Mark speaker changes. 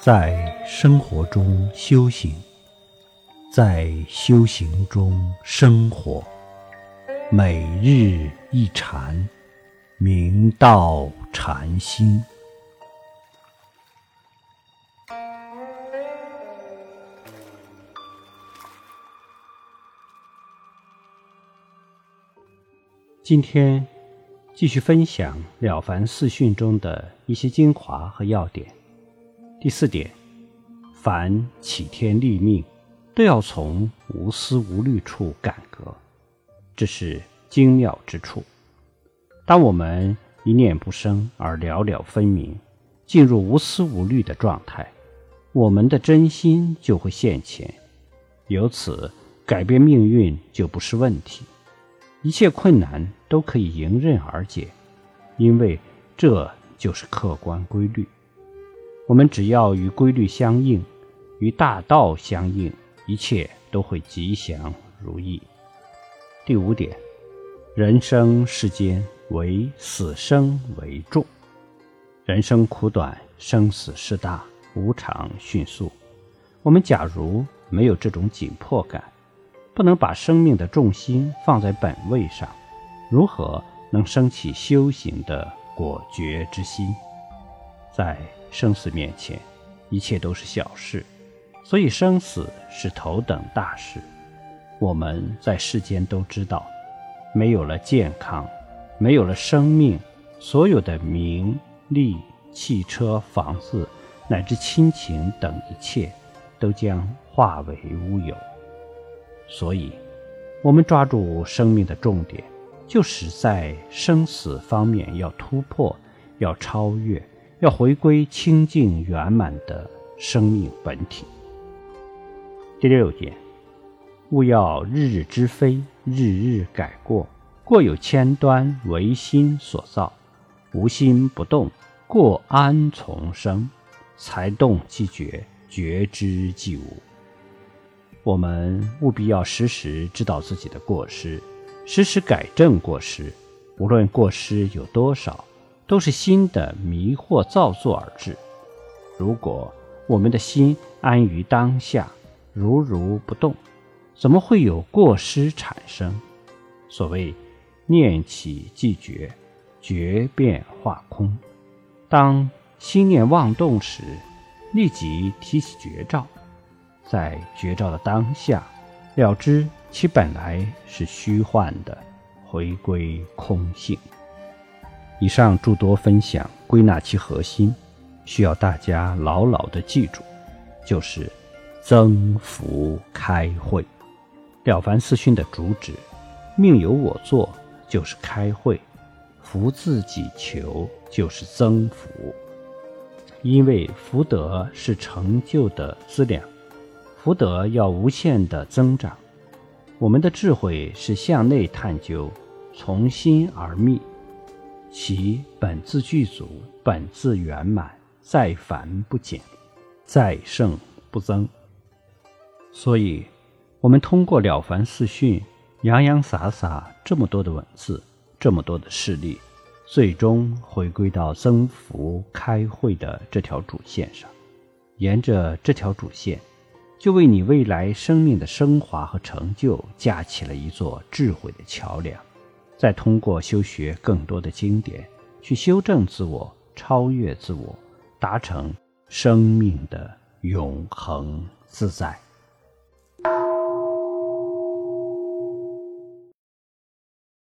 Speaker 1: 在生活中修行，在修行中生活，每日一禅，明道禅心。今天继续分享《了凡四训》中的一些精华和要点。第四点，凡起天立命，都要从无思无虑处感革，这是精妙之处。当我们一念不生而了了分明，进入无思无虑的状态，我们的真心就会现前，由此改变命运就不是问题，一切困难都可以迎刃而解，因为这就是客观规律。我们只要与规律相应，与大道相应，一切都会吉祥如意。第五点，人生世间唯死生为重。人生苦短，生死事大，无常迅速。我们假如没有这种紧迫感，不能把生命的重心放在本位上，如何能升起修行的果决之心？在生死面前，一切都是小事，所以生死是头等大事。我们在世间都知道，没有了健康，没有了生命，所有的名利、汽车、房子，乃至亲情等一切，都将化为乌有。所以，我们抓住生命的重点，就是在生死方面要突破，要超越。要回归清净圆满的生命本体。第六点，勿要日日之非，日日改过。过有千端，唯心所造。无心不动，过安从生？才动即觉，觉知即无。我们务必要时时知道自己的过失，时时改正过失。无论过失有多少。都是心的迷惑造作而至。如果我们的心安于当下，如如不动，怎么会有过失产生？所谓念起即觉，觉变化空。当心念妄动时，立即提起绝照，在绝照的当下，了知其本来是虚幻的，回归空性。以上诸多分享归纳其核心，需要大家牢牢的记住，就是增福开慧。了凡四训的主旨，命由我做，就是开慧；福自己求，就是增福。因为福德是成就的资粮，福德要无限的增长。我们的智慧是向内探究，从心而觅。其本自具足，本自圆满，再凡不减，再胜不增。所以，我们通过《了凡四训》，洋洋洒洒这么多的文字，这么多的事例，最终回归到增福开慧的这条主线上。沿着这条主线，就为你未来生命的升华和成就架起了一座智慧的桥梁。再通过修学更多的经典，去修正自我、超越自我，达成生命的永恒自在。